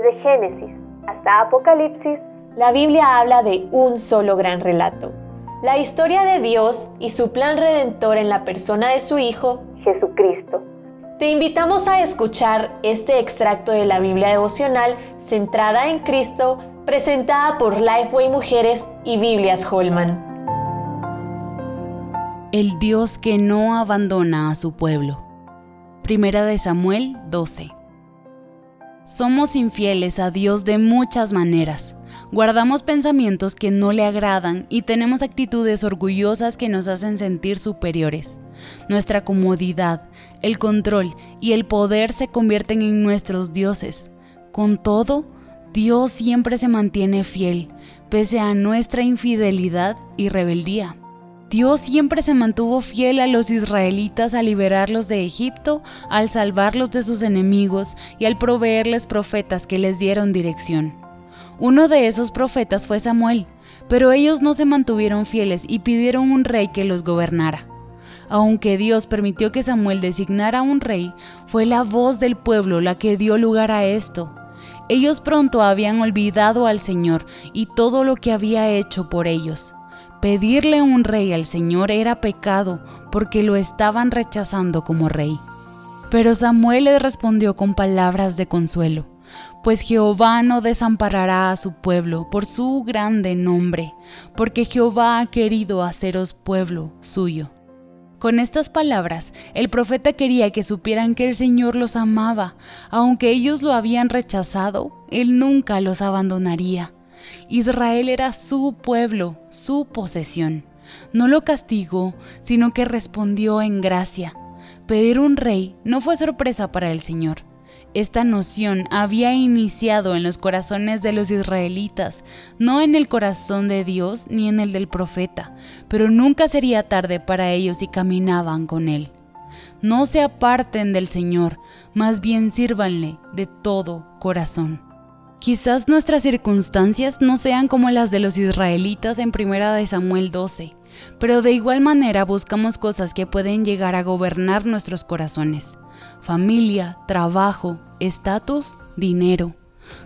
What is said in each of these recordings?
Desde Génesis hasta Apocalipsis, la Biblia habla de un solo gran relato. La historia de Dios y su plan redentor en la persona de su Hijo, Jesucristo. Te invitamos a escuchar este extracto de la Biblia devocional centrada en Cristo, presentada por Lifeway Mujeres y Biblias Holman. El Dios que no abandona a su pueblo. Primera de Samuel 12. Somos infieles a Dios de muchas maneras. Guardamos pensamientos que no le agradan y tenemos actitudes orgullosas que nos hacen sentir superiores. Nuestra comodidad, el control y el poder se convierten en nuestros dioses. Con todo, Dios siempre se mantiene fiel, pese a nuestra infidelidad y rebeldía. Dios siempre se mantuvo fiel a los israelitas al liberarlos de Egipto, al salvarlos de sus enemigos y al proveerles profetas que les dieron dirección. Uno de esos profetas fue Samuel, pero ellos no se mantuvieron fieles y pidieron un rey que los gobernara. Aunque Dios permitió que Samuel designara un rey, fue la voz del pueblo la que dio lugar a esto. Ellos pronto habían olvidado al Señor y todo lo que había hecho por ellos. Pedirle un rey al Señor era pecado porque lo estaban rechazando como rey. Pero Samuel le respondió con palabras de consuelo, pues Jehová no desamparará a su pueblo por su grande nombre, porque Jehová ha querido haceros pueblo suyo. Con estas palabras, el profeta quería que supieran que el Señor los amaba, aunque ellos lo habían rechazado, Él nunca los abandonaría. Israel era su pueblo, su posesión. No lo castigó, sino que respondió en gracia. Pedir un rey no fue sorpresa para el Señor. Esta noción había iniciado en los corazones de los israelitas, no en el corazón de Dios ni en el del profeta, pero nunca sería tarde para ellos si caminaban con Él. No se aparten del Señor, más bien sírvanle de todo corazón. Quizás nuestras circunstancias no sean como las de los israelitas en Primera de Samuel 12, pero de igual manera buscamos cosas que pueden llegar a gobernar nuestros corazones. Familia, trabajo, estatus, dinero.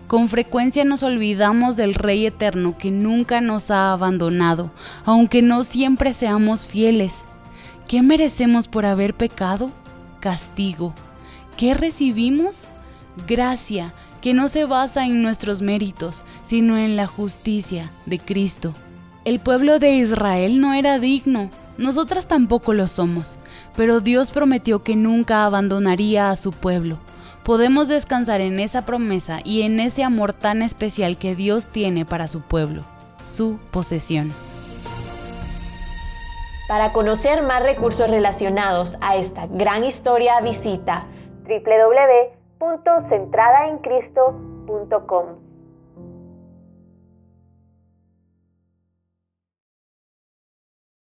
Con frecuencia nos olvidamos del Rey Eterno que nunca nos ha abandonado, aunque no siempre seamos fieles. ¿Qué merecemos por haber pecado? Castigo. ¿Qué recibimos? Gracia que no se basa en nuestros méritos, sino en la justicia de Cristo. El pueblo de Israel no era digno, nosotras tampoco lo somos, pero Dios prometió que nunca abandonaría a su pueblo. Podemos descansar en esa promesa y en ese amor tan especial que Dios tiene para su pueblo, su posesión. Para conocer más recursos relacionados a esta gran historia, visita www.centradaencristo.com.